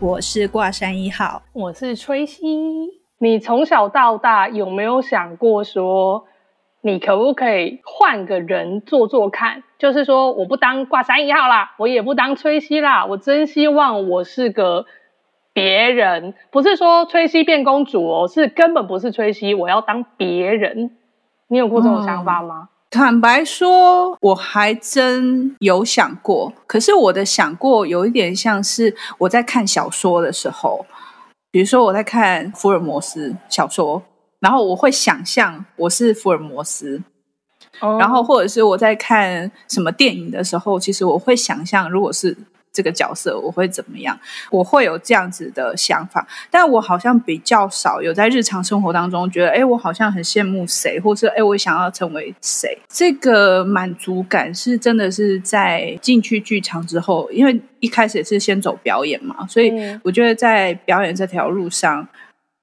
我是挂山一号，我是崔西。你从小到大有没有想过说，你可不可以换个人做做看？就是说，我不当挂山一号啦，我也不当崔西啦，我真希望我是个别人，不是说崔西变公主哦，是根本不是崔西，我要当别人。你有过这种想法吗？嗯坦白说，我还真有想过。可是我的想过有一点像是我在看小说的时候，比如说我在看福尔摩斯小说，然后我会想象我是福尔摩斯，哦，然后或者是我在看什么电影的时候，其实我会想象如果是。这个角色我会怎么样？我会有这样子的想法，但我好像比较少有在日常生活当中觉得，哎，我好像很羡慕谁，或是哎，我想要成为谁。这个满足感是真的是在进去剧场之后，因为一开始也是先走表演嘛，所以我觉得在表演这条路上。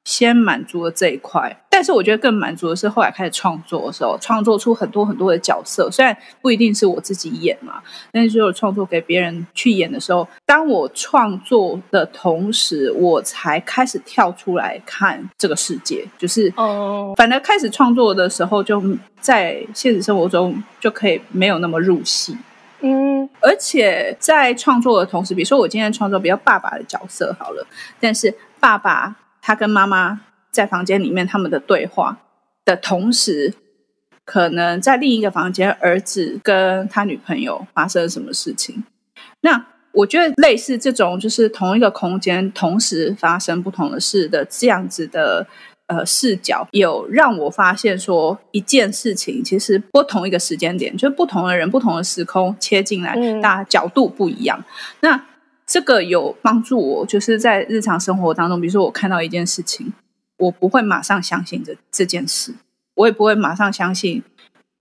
先满足了这一块，但是我觉得更满足的是后来开始创作的时候，创作出很多很多的角色，虽然不一定是我自己演嘛，但是只有创作给别人去演的时候，当我创作的同时，我才开始跳出来看这个世界，就是哦，反而开始创作的时候，就在现实生活中就可以没有那么入戏，嗯，而且在创作的同时，比如说我今天创作比较爸爸的角色好了，但是爸爸。他跟妈妈在房间里面，他们的对话的同时，可能在另一个房间，儿子跟他女朋友发生了什么事情。那我觉得类似这种，就是同一个空间同时发生不同的事的这样子的呃视角，有让我发现说一件事情其实不同一个时间点，就是不同的人、不同的时空切进来，大家角度不一样。那这个有帮助我，就是在日常生活当中，比如说我看到一件事情，我不会马上相信这这件事，我也不会马上相信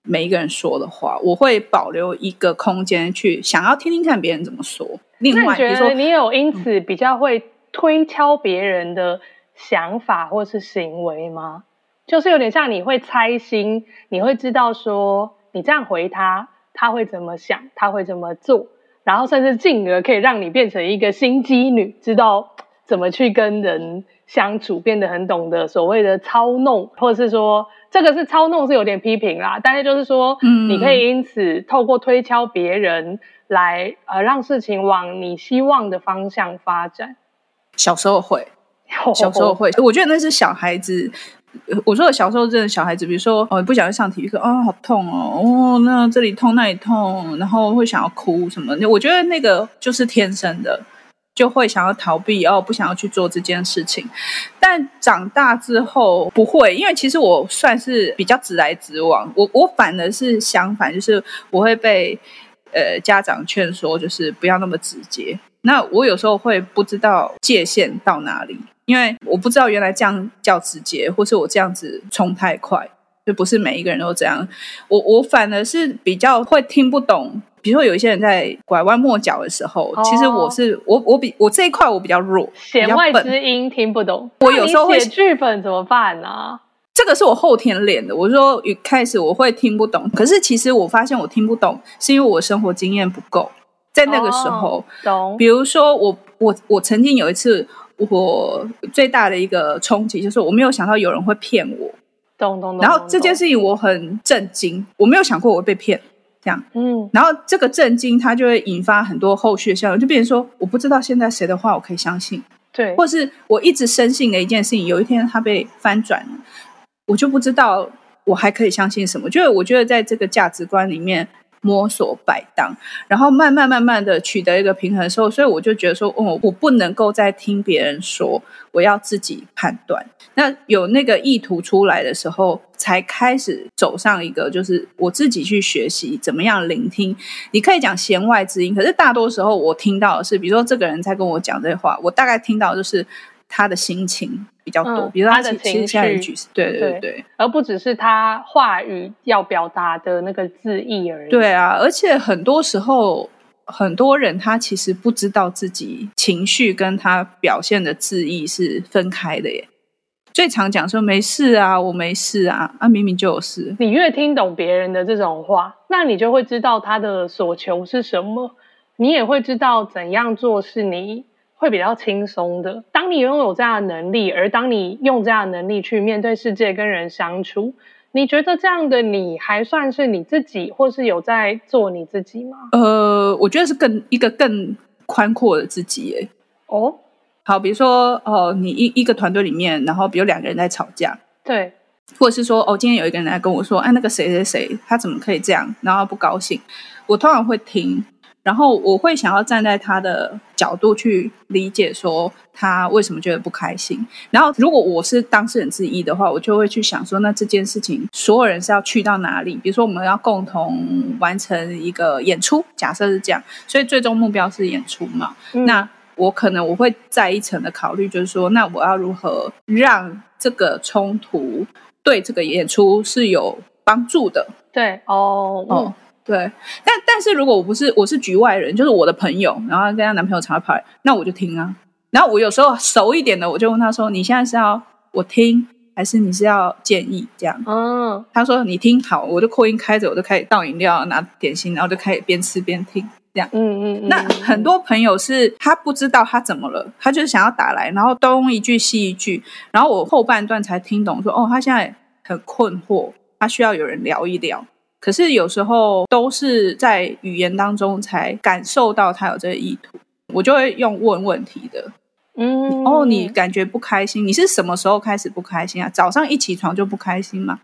每一个人说的话，我会保留一个空间去想要听听看别人怎么说。另外，比如说你有因此比较会推敲别人的想法或是行为吗？就是有点像你会猜心，你会知道说你这样回他，他会怎么想，他会怎么做。然后甚至进而可以让你变成一个心机女，知道怎么去跟人相处，变得很懂得所谓的操弄，或者是说这个是操弄是有点批评啦，但是就是说，嗯，你可以因此透过推敲别人来呃让事情往你希望的方向发展。小时候会，小时候会，我觉得那是小孩子。我说我小时候真的小孩子，比如说哦，不想要上体育课，哦，好痛哦，哦，那这里痛那里痛，然后会想要哭什么。我觉得那个就是天生的，就会想要逃避，哦，不想要去做这件事情。但长大之后不会，因为其实我算是比较直来直往，我我反而是相反，就是我会被呃家长劝说，就是不要那么直接。那我有时候会不知道界限到哪里。因为我不知道原来这样叫直接，或是我这样子冲太快，就不是每一个人都这样。我我反而是比较会听不懂，比如说有一些人在拐弯抹角的时候，哦、其实我是我我比我这一块我比较弱，弦外之音听不懂。我有时候会写剧本怎么办呢、啊？这个是我后天练的。我说一开始我会听不懂，可是其实我发现我听不懂，是因为我生活经验不够。在那个时候，哦、懂。比如说我我我曾经有一次。我最大的一个冲击就是我没有想到有人会骗我，懂懂懂。然后这件事情我很震惊，我没有想过我会被骗，这样，嗯。然后这个震惊它就会引发很多后续的效应，就变成说我不知道现在谁的话我可以相信，对，或是我一直深信的一件事情，有一天它被翻转了，我就不知道我还可以相信什么。就是我觉得在这个价值观里面。摸索摆荡，然后慢慢慢慢的取得一个平衡的时候，所以我就觉得说，哦，我不能够再听别人说，我要自己判断。那有那个意图出来的时候，才开始走上一个，就是我自己去学习怎么样聆听。你可以讲弦外之音，可是大多时候我听到的是，比如说这个人在跟我讲这话，我大概听到就是他的心情比较多，嗯、比如说他的情绪，对对对，对，而不只是他话语要表达的那个字意而已。对啊，而且很多时候，很多人他其实不知道自己情绪跟他表现的字意是分开的耶。最常讲说没事啊，我没事啊，啊明明就有事。你越听懂别人的这种话，那你就会知道他的所求是什么，你也会知道怎样做是你会比较轻松的。当你拥有这样的能力，而当你用这样的能力去面对世界、跟人相处，你觉得这样的你还算是你自己，或是有在做你自己吗？呃，我觉得是更一个更宽阔的自己耶。哦。好，比如说哦，你一一个团队里面，然后比如两个人在吵架，对，或者是说哦，今天有一个人来跟我说，哎，那个谁谁谁，他怎么可以这样，然后不高兴，我通常会听，然后我会想要站在他的角度去理解，说他为什么觉得不开心。然后如果我是当事人之一的话，我就会去想说，那这件事情所有人是要去到哪里？比如说我们要共同完成一个演出，假设是这样，所以最终目标是演出嘛，嗯、那。我可能我会再一层的考虑，就是说，那我要如何让这个冲突对这个演出是有帮助的？对，哦，哦，对。但但是如果我不是我是局外人，就是我的朋友，然后跟她男朋友常常跑来，那我就听啊。然后我有时候熟一点的，我就问他说：“你现在是要我听，还是你是要建议？”这样。嗯。他说：“你听好。”我就扩音开着，我就开始倒饮料、拿点心，然后就开始边吃边听。这样，嗯嗯嗯，那很多朋友是他不知道他怎么了，他就是想要打来，然后东一句西一句，然后我后半段才听懂说，哦，他现在很困惑，他需要有人聊一聊。可是有时候都是在语言当中才感受到他有这个意图，我就会用问问题的，嗯，哦，你感觉不开心，你是什么时候开始不开心啊？早上一起床就不开心吗？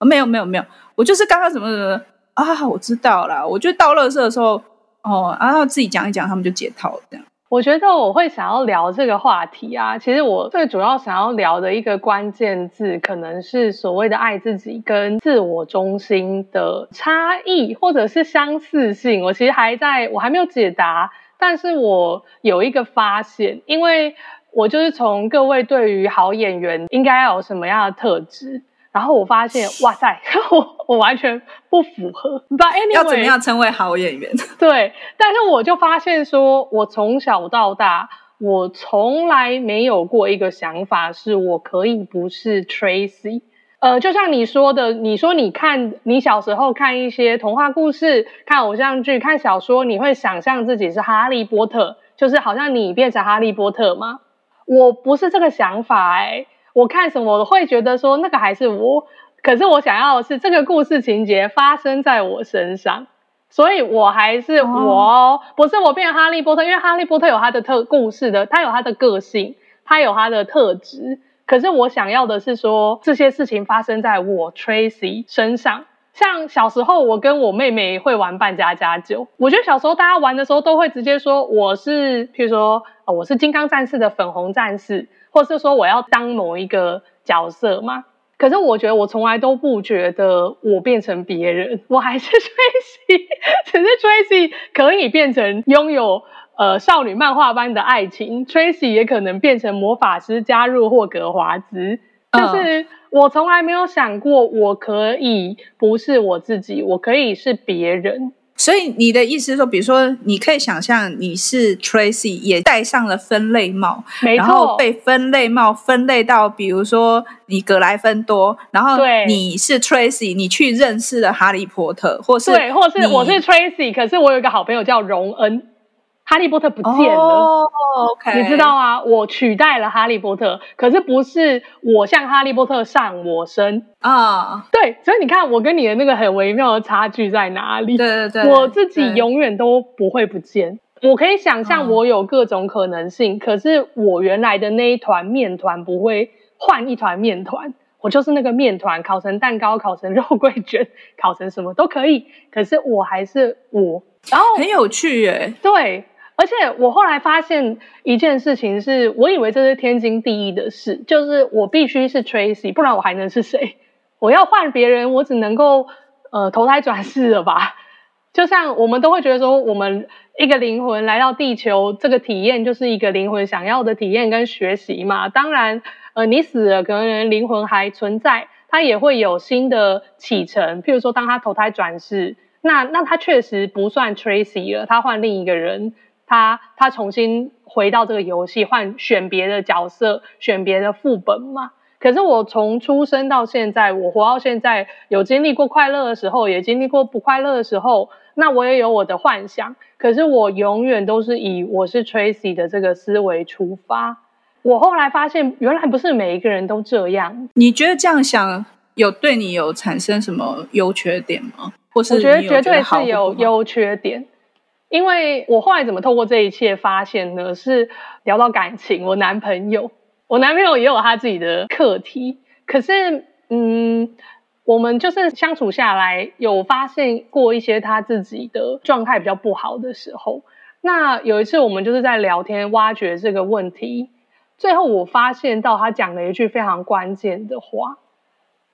哦，没有没有没有，我就是刚刚怎么怎么啊，我知道了，我就到垃圾的时候。哦，然后自己讲一讲，他们就解套了。这样，我觉得我会想要聊这个话题啊。其实我最主要想要聊的一个关键字，可能是所谓的爱自己跟自我中心的差异，或者是相似性。我其实还在，我还没有解答，但是我有一个发现，因为我就是从各位对于好演员应该要有什么样的特质。然后我发现，哇塞，我我完全不符合。But anyway，要怎么样成为好演员？对，但是我就发现说，我从小到大，我从来没有过一个想法，是我可以不是 Tracy。呃，就像你说的，你说你看你小时候看一些童话故事、看偶像剧、看小说，你会想象自己是哈利波特，就是好像你变成哈利波特吗？我不是这个想法，欸，诶我看什么我会觉得说那个还是我，可是我想要的是这个故事情节发生在我身上，所以我还是我，不是我变成哈利波特，因为哈利波特有他的特故事的，他有他的个性，他有他的特质，可是我想要的是说这些事情发生在我 Tracy 身上，像小时候我跟我妹妹会玩扮家家酒，我觉得小时候大家玩的时候都会直接说我是，譬如说我是金刚战士的粉红战士。或是说我要当某一个角色吗？可是我觉得我从来都不觉得我变成别人，我还是 Tracy，只是 Tracy 可以变成拥有呃少女漫画般的爱情，Tracy 也可能变成魔法师加入霍格华兹。就是我从来没有想过我可以不是我自己，我可以是别人。所以你的意思是说，比如说，你可以想象你是 Tracy，也戴上了分类帽，没错，然后被分类帽分类到，比如说你格莱芬多，然后你是 Tracy，你去认识了哈利波特，或是对，或是我是 Tracy，可是我有一个好朋友叫荣恩。哈利波特不见了，oh，OK，你知道啊？我取代了哈利波特，可是不是我向哈利波特上我身啊？Oh. 对，所以你看，我跟你的那个很微妙的差距在哪里？对对对，我自己永远都不会不见。我可以想象我有各种可能性，oh. 可是我原来的那一团面团不会换一团面团，我就是那个面团，烤成蛋糕，烤成肉桂卷，烤成什么都可以。可是我还是我，然后很有趣耶，对。而且我后来发现一件事情是，我以为这是天经地义的事，就是我必须是 Tracy，不然我还能是谁？我要换别人，我只能够呃投胎转世了吧？就像我们都会觉得说，我们一个灵魂来到地球，这个体验就是一个灵魂想要的体验跟学习嘛。当然，呃，你死了，可能灵魂还存在，他也会有新的启程。譬如说，当他投胎转世，那那他确实不算 Tracy 了，他换另一个人，他他重新回到这个游戏，换选别的角色，选别的副本嘛。可是我从出生到现在，我活到现在，有经历过快乐的时候，也经历过不快乐的时候。那我也有我的幻想，可是我永远都是以我是 Tracy 的这个思维出发。我后来发现，原来不是每一个人都这样。你觉得这样想有对你有产生什么优缺点吗？或是我觉得绝对是有优缺点。因为我后来怎么透过这一切发现呢？是聊到感情，我男朋友，我男朋友也有他自己的课题。可是，嗯。我们就是相处下来，有发现过一些他自己的状态比较不好的时候。那有一次，我们就是在聊天，挖掘这个问题。最后，我发现到他讲了一句非常关键的话，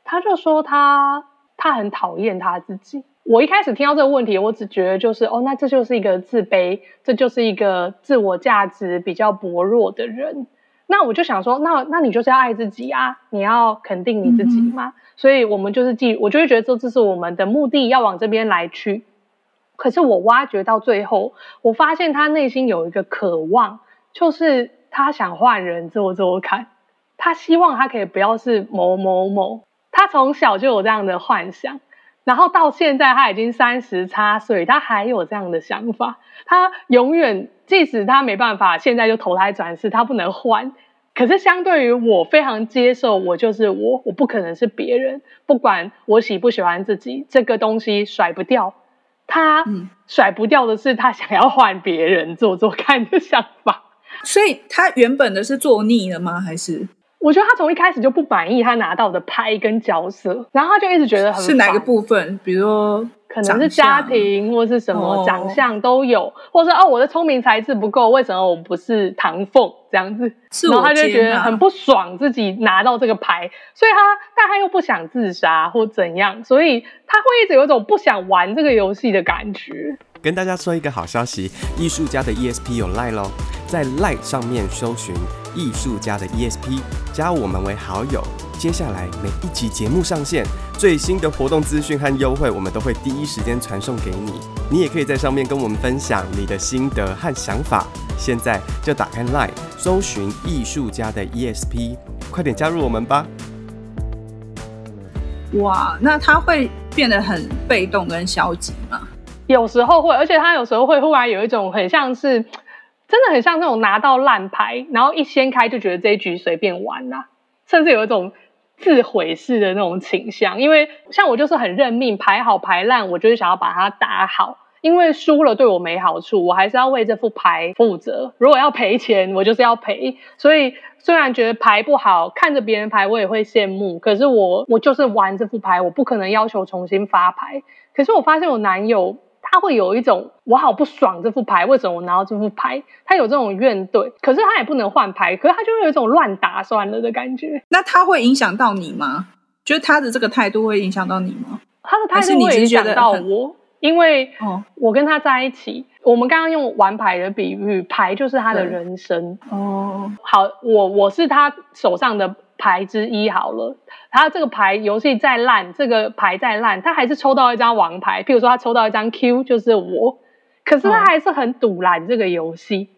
他就说他他很讨厌他自己。我一开始听到这个问题，我只觉得就是哦，那这就是一个自卑，这就是一个自我价值比较薄弱的人。那我就想说，那那你就是要爱自己啊，你要肯定你自己嘛。嗯、所以，我们就是记，我就会觉得说，这是我们的目的，要往这边来去。可是我挖掘到最后，我发现他内心有一个渴望，就是他想换人做做看，他希望他可以不要是某某某。他从小就有这样的幻想，然后到现在他已经三十差岁，他还有这样的想法，他永远。即使他没办法，现在就投胎转世，他不能换。可是相对于我，非常接受我就是我，我不可能是别人。不管我喜不喜欢自己，这个东西甩不掉。他甩不掉的是他想要换别人做做看的想法。所以他原本的是做腻了吗？还是？我觉得他从一开始就不满意他拿到的牌跟角色，然后他就一直觉得很。是哪个部分？比如说。可能是家庭或是什么长相都有，或者说哦，我的聪明才智不够，为什么我不是唐凤这样子？然后他就觉得很不爽，自己拿到这个牌，所以他但他又不想自杀或怎样，所以他会一直有一种不想玩这个游戏的感觉。跟大家说一个好消息，艺术家的 ESP 有 Line 咯，在 Line 上面搜寻艺术家的 ESP，加我们为好友。接下来每一集节目上线，最新的活动资讯和优惠，我们都会第一时间传送给你。你也可以在上面跟我们分享你的心得和想法。现在就打开 Line，搜寻艺术家的 ESP，快点加入我们吧！哇，那他会变得很被动跟消极吗？有时候会，而且他有时候会忽然有一种很像是，真的很像那种拿到烂牌，然后一掀开就觉得这一局随便玩啦，甚至有一种自毁式的那种倾向。因为像我就是很认命，牌好牌烂，我就是想要把它打好，因为输了对我没好处，我还是要为这副牌负责。如果要赔钱，我就是要赔。所以虽然觉得牌不好，看着别人牌我也会羡慕，可是我我就是玩这副牌，我不可能要求重新发牌。可是我发现我男友。他会有一种我好不爽这副牌，为什么我拿到这副牌？他有这种怨怼，可是他也不能换牌，可是他就会有一种乱打算了的感觉。那他会影响到你吗？就是他的这个态度会影响到你吗？他的态度会影响到我，因为我跟他在一起，哦、我们刚刚用玩牌的比喻，牌就是他的人生。哦，好，我我是他手上的。牌之一好了，他这个牌游戏再烂，这个牌再烂，他还是抽到一张王牌。譬如说，他抽到一张 Q，就是我。可是他还是很赌烂这个游戏，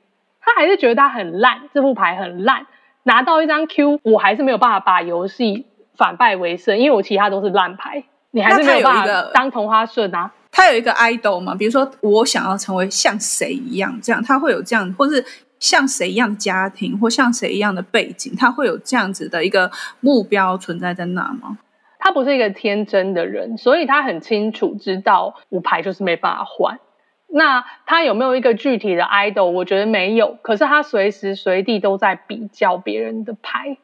他还是觉得他很烂，这副牌很烂。拿到一张 Q，我还是没有办法把游戏反败为胜，因为我其他都是烂牌，你还是没有办法当同花顺啊。他有一个 idol 嘛？比如说，我想要成为像谁一样，这样他会有这样，或是。像谁一样的家庭，或像谁一样的背景，他会有这样子的一个目标存在在那吗？他不是一个天真的人，所以他很清楚知道五牌就是没办法换。那他有没有一个具体的 idol？我觉得没有。可是他随时随地都在比较别人的牌，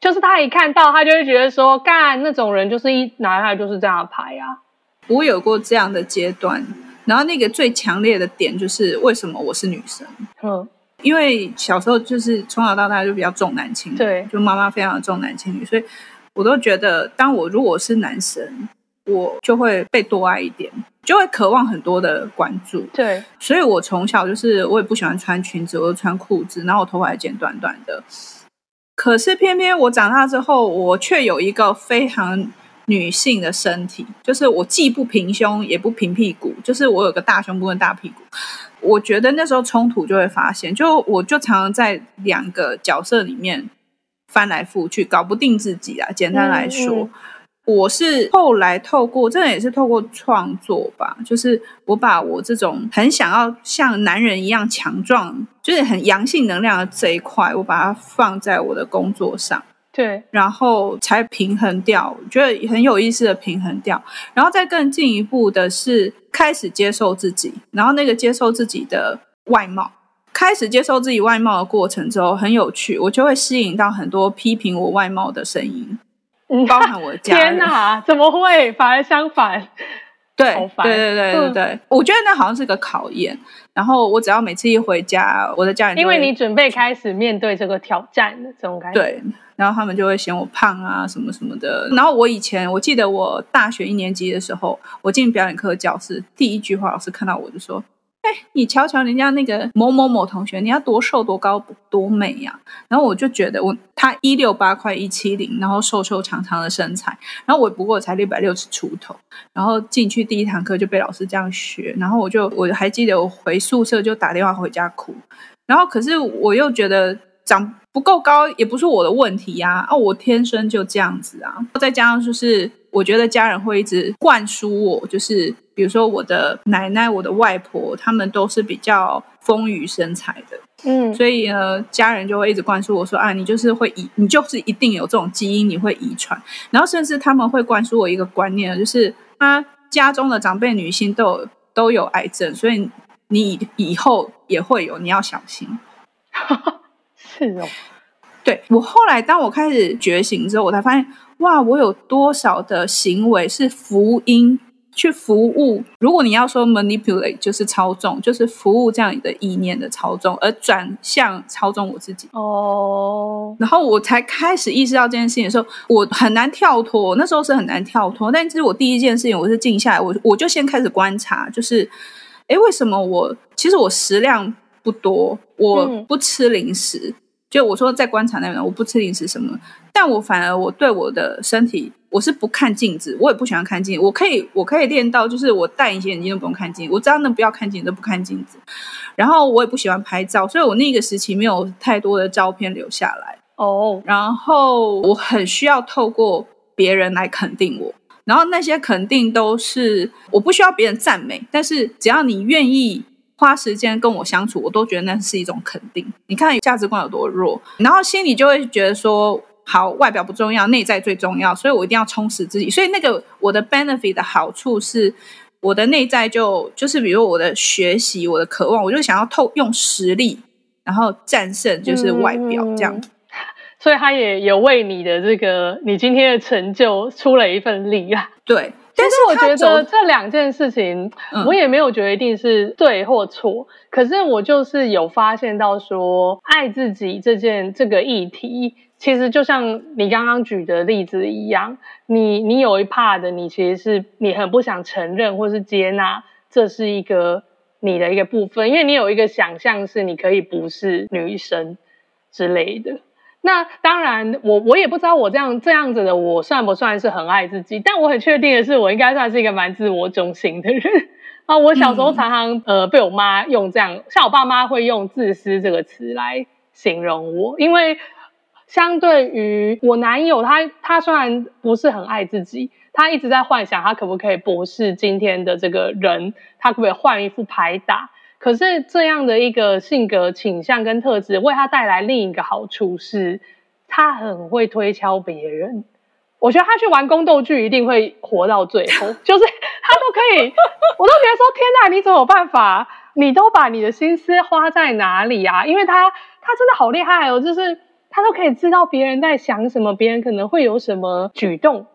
就是他一看到，他就会觉得说，干那种人就是一拿下来就是这样的牌啊。我有过这样的阶段，然后那个最强烈的点就是为什么我是女生？嗯。因为小时候就是从小到大就比较重男轻女，对，就妈妈非常的重男轻女，所以我都觉得，当我如果是男生，我就会被多爱一点，就会渴望很多的关注。对，所以我从小就是我也不喜欢穿裙子，我就穿裤子，然后我头发还剪短短的。可是偏偏我长大之后，我却有一个非常女性的身体，就是我既不平胸也不平屁股，就是我有个大胸部跟大屁股。我觉得那时候冲突就会发现，就我就常常在两个角色里面翻来覆去，搞不定自己啊。简单来说。嗯嗯我是后来透过，真的也是透过创作吧，就是我把我这种很想要像男人一样强壮，就是很阳性能量的这一块，我把它放在我的工作上，对，然后才平衡掉，觉得很有意思的平衡掉，然后再更进一步的是开始接受自己，然后那个接受自己的外貌，开始接受自己外貌的过程之后很有趣，我就会吸引到很多批评我外貌的声音。包含我的 家人。天哪，怎么会？反而相反。对，对对对对对，嗯、我觉得那好像是个考验。然后我只要每次一回家，我的家人，因为你准备开始面对这个挑战的这种感觉。对，然后他们就会嫌我胖啊，什么什么的。然后我以前我记得我大学一年级的时候，我进表演课教室，第一句话老师看到我就说。哎，你瞧瞧人家那个某某某同学，你要多瘦多高多美呀！然后我就觉得我他一六八快一七零，然后瘦瘦长长的身材，然后我不过才六百六十出头，然后进去第一堂课就被老师这样学，然后我就我还记得我回宿舍就打电话回家哭，然后可是我又觉得长不够高也不是我的问题呀，啊，我天生就这样子啊，再加上就是我觉得家人会一直灌输我，就是。比如说我的奶奶、我的外婆，他们都是比较丰腴身材的，嗯，所以呢，家人就会一直灌输我说啊，你就是会遗，你就是一定有这种基因，你会遗传。然后甚至他们会灌输我一个观念，就是他家中的长辈女性都有都有癌症，所以你以后也会有，你要小心。是哦，对，我后来当我开始觉醒之后，我才发现哇，我有多少的行为是福音。去服务，如果你要说 manipulate 就是操纵，就是服务这样的意念的操纵，而转向操纵我自己。哦，oh. 然后我才开始意识到这件事情的时候，我很难跳脱。那时候是很难跳脱，但是我第一件事情，我是静下来，我我就先开始观察，就是，哎，为什么我其实我食量不多，我不吃零食。嗯就我说在观察那边，我不吃零食什么，但我反而我对我的身体，我是不看镜子，我也不喜欢看镜子。我可以，我可以练到，就是我戴隐形眼镜都不用看镜子，我只要能不要看镜子都不看镜子。然后我也不喜欢拍照，所以我那个时期没有太多的照片留下来。哦，oh. 然后我很需要透过别人来肯定我，然后那些肯定都是我不需要别人赞美，但是只要你愿意。花时间跟我相处，我都觉得那是一种肯定。你看价值观有多弱，然后心里就会觉得说，好，外表不重要，内在最重要，所以我一定要充实自己。所以那个我的 benefit 的好处是，我的内在就就是比如我的学习，我的渴望，我就想要透用实力，然后战胜就是外表这样。嗯，所以他也有为你的这个你今天的成就出了一份力啊。对。但是我觉得这两件事情，我也没有觉得一定是对或错。嗯、可是我就是有发现到说，爱自己这件这个议题，其实就像你刚刚举的例子一样，你你有一 part 的，你其实是你很不想承认或是接纳，这是一个你的一个部分，因为你有一个想象是你可以不是女生之类的。那当然，我我也不知道我这样这样子的我算不算是很爱自己，但我很确定的是，我应该算是一个蛮自我中心的人 啊。我小时候常常呃被我妈用这样，像我爸妈会用自私这个词来形容我，因为相对于我男友，他他虽然不是很爱自己，他一直在幻想他可不可以不是今天的这个人，他可不可以换一副牌打。可是这样的一个性格倾向跟特质，为他带来另一个好处是，他很会推敲别人。我觉得他去玩宫斗剧一定会活到最后，就是他都可以，我都觉得说天哪，你怎么有办法？你都把你的心思花在哪里啊？因为他他真的好厉害哦，就是他都可以知道别人在想什么，别人可能会有什么举动，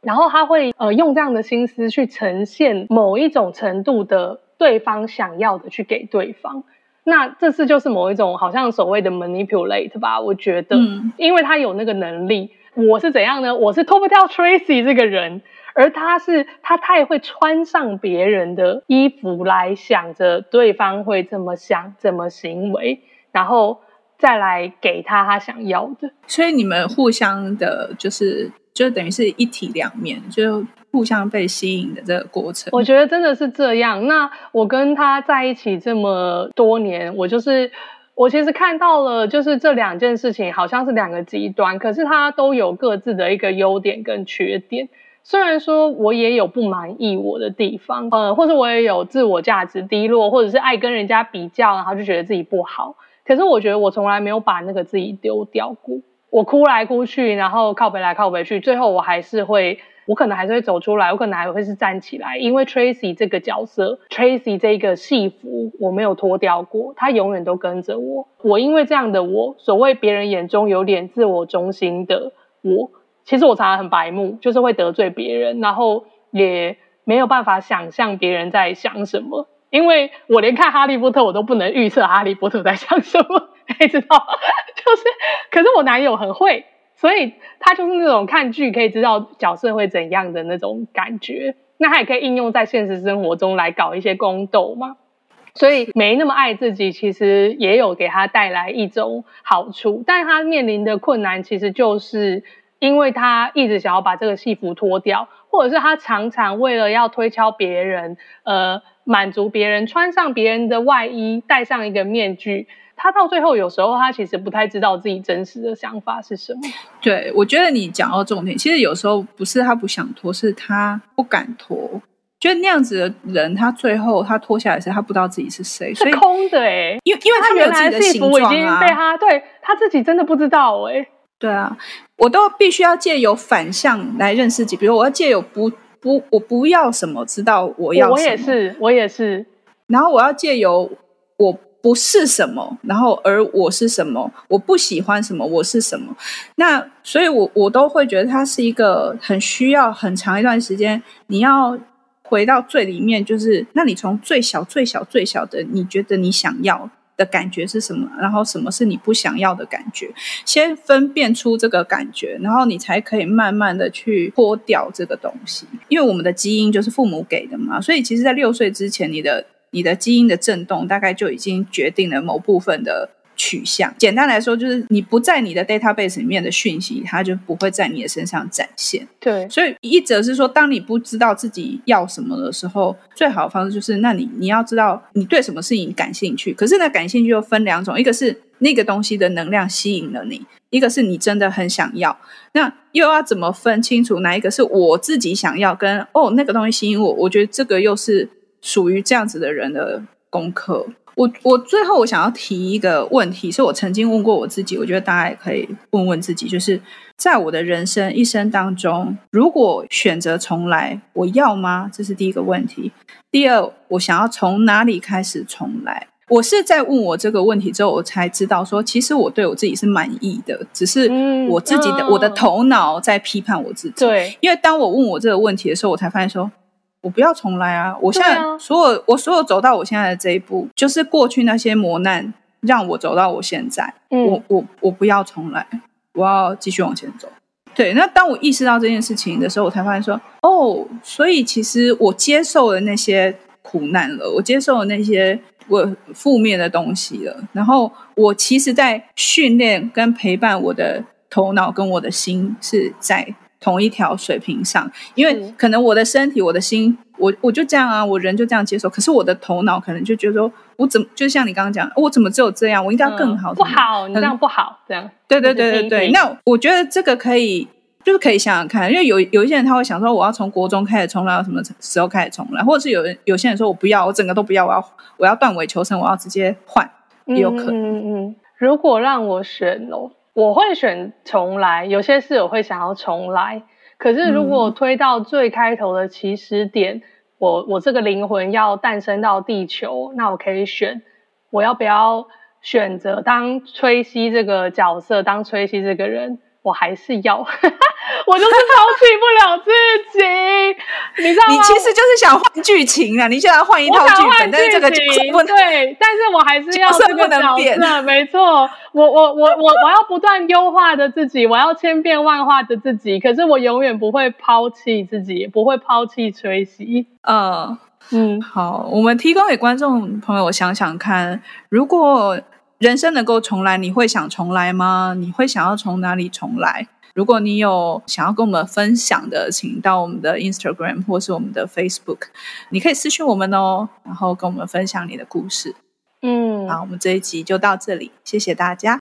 然后他会呃用这样的心思去呈现某一种程度的。对方想要的去给对方，那这次就是某一种好像所谓的 manipulate 吧？我觉得，嗯，因为他有那个能力。我是怎样呢？我是脱不掉 Tracy 这个人，而他是他太会穿上别人的衣服来想着对方会怎么想、怎么行为，然后再来给他他想要的。所以你们互相的，就是就等于是一体两面，就互相被吸引的这个过程。我觉得真的是这样。那我跟他在一起这么多年，我就是。我其实看到了，就是这两件事情好像是两个极端，可是它都有各自的一个优点跟缺点。虽然说我也有不满意我的地方，呃，或者我也有自我价值低落，或者是爱跟人家比较，然后就觉得自己不好。可是我觉得我从来没有把那个自己丢掉过。我哭来哭去，然后靠北来靠北去，最后我还是会。我可能还是会走出来，我可能还会是站起来，因为 Tracy 这个角色，Tracy 这个戏服我没有脱掉过，他永远都跟着我。我因为这样的我，所谓别人眼中有点自我中心的我，其实我常常很白目，就是会得罪别人，然后也没有办法想象别人在想什么，因为我连看哈利波特我都不能预测哈利波特在想什么，你知道？就是，可是我男友很会。所以他就是那种看剧可以知道角色会怎样的那种感觉，那他也可以应用在现实生活中来搞一些宫斗嘛。所以没那么爱自己，其实也有给他带来一种好处，但他面临的困难其实就是因为他一直想要把这个戏服脱掉，或者是他常常为了要推敲别人，呃，满足别人，穿上别人的外衣，戴上一个面具。他到最后，有时候他其实不太知道自己真实的想法是什么。对，我觉得你讲到重点，其实有时候不是他不想脱，是他不敢脱。觉得那样子的人，他最后他脱下来时，他不知道自己是谁，是空的哎。因为因为他原来的形状啊，被他对他自己真的不知道哎。对啊，我都必须要借由反向来认识自己，比如我要借由不不我不要什么，知道我要什么。我也是，我也是。然后我要借由我。不是什么，然后而我是什么？我不喜欢什么，我是什么？那所以我，我我都会觉得它是一个很需要很长一段时间。你要回到最里面，就是那你从最小、最小、最小的，你觉得你想要的感觉是什么？然后什么是你不想要的感觉？先分辨出这个感觉，然后你才可以慢慢的去脱掉这个东西。因为我们的基因就是父母给的嘛，所以其实，在六岁之前，你的。你的基因的震动大概就已经决定了某部分的取向。简单来说，就是你不在你的 database 里面的讯息，它就不会在你的身上展现。对，所以一则是说，当你不知道自己要什么的时候，最好的方式就是，那你你要知道你对什么事情感兴趣。可是呢感兴趣又分两种，一个是那个东西的能量吸引了你，一个是你真的很想要。那又要怎么分清楚哪一个是我自己想要，跟哦那个东西吸引我？我觉得这个又是。属于这样子的人的功课，我我最后我想要提一个问题，是我曾经问过我自己，我觉得大家也可以问问自己，就是在我的人生一生当中，如果选择重来，我要吗？这是第一个问题。第二，我想要从哪里开始重来？我是在问我这个问题之后，我才知道说，其实我对我自己是满意的，只是我自己的、嗯、我的头脑在批判我自己。对，因为当我问我这个问题的时候，我才发现说。我不要重来啊！我现在所有、啊、我所有走到我现在的这一步，就是过去那些磨难让我走到我现在。嗯、我我我不要重来，我要继续往前走。对，那当我意识到这件事情的时候，我才发现说，哦，所以其实我接受了那些苦难了，我接受了那些我负面的东西了。然后我其实，在训练跟陪伴我的头脑跟我的心是在。同一条水平上，因为可能我的身体、我的心，我我就这样啊，我人就这样接受。可是我的头脑可能就觉得说，我怎么就像你刚刚讲，我怎么只有这样？我应该要更好、嗯。不好，你这样不好，这样。对对对对对。那我觉得这个可以，就是可以想想看，因为有有一些人他会想说，我要从国中开始重来，到什么时候开始重来？或者是有人有些人说我不要，我整个都不要，我要我要断尾求生，我要直接换，也有可能。嗯嗯。如果让我选哦。我会选重来，有些事我会想要重来。可是如果推到最开头的起始点，我我这个灵魂要诞生到地球，那我可以选我要不要选择当崔西这个角色，当崔西这个人，我还是要。我就是抛弃不了自己，你知道吗？你其实就是想换剧情啊！你想要换一套剧本，但是这个角色不对，但是我还是要这个角色。没错，我我我我我要不断优化的自己，我要千变万化的自己。可是我永远不会抛弃自己，也不会抛弃崔西。嗯嗯，好，我们提供给观众朋友我想想看，如果人生能够重来，你会想重来吗？你会想要从哪里重来？如果你有想要跟我们分享的，请到我们的 Instagram 或是我们的 Facebook，你可以私讯我们哦，然后跟我们分享你的故事。嗯，好，我们这一集就到这里，谢谢大家。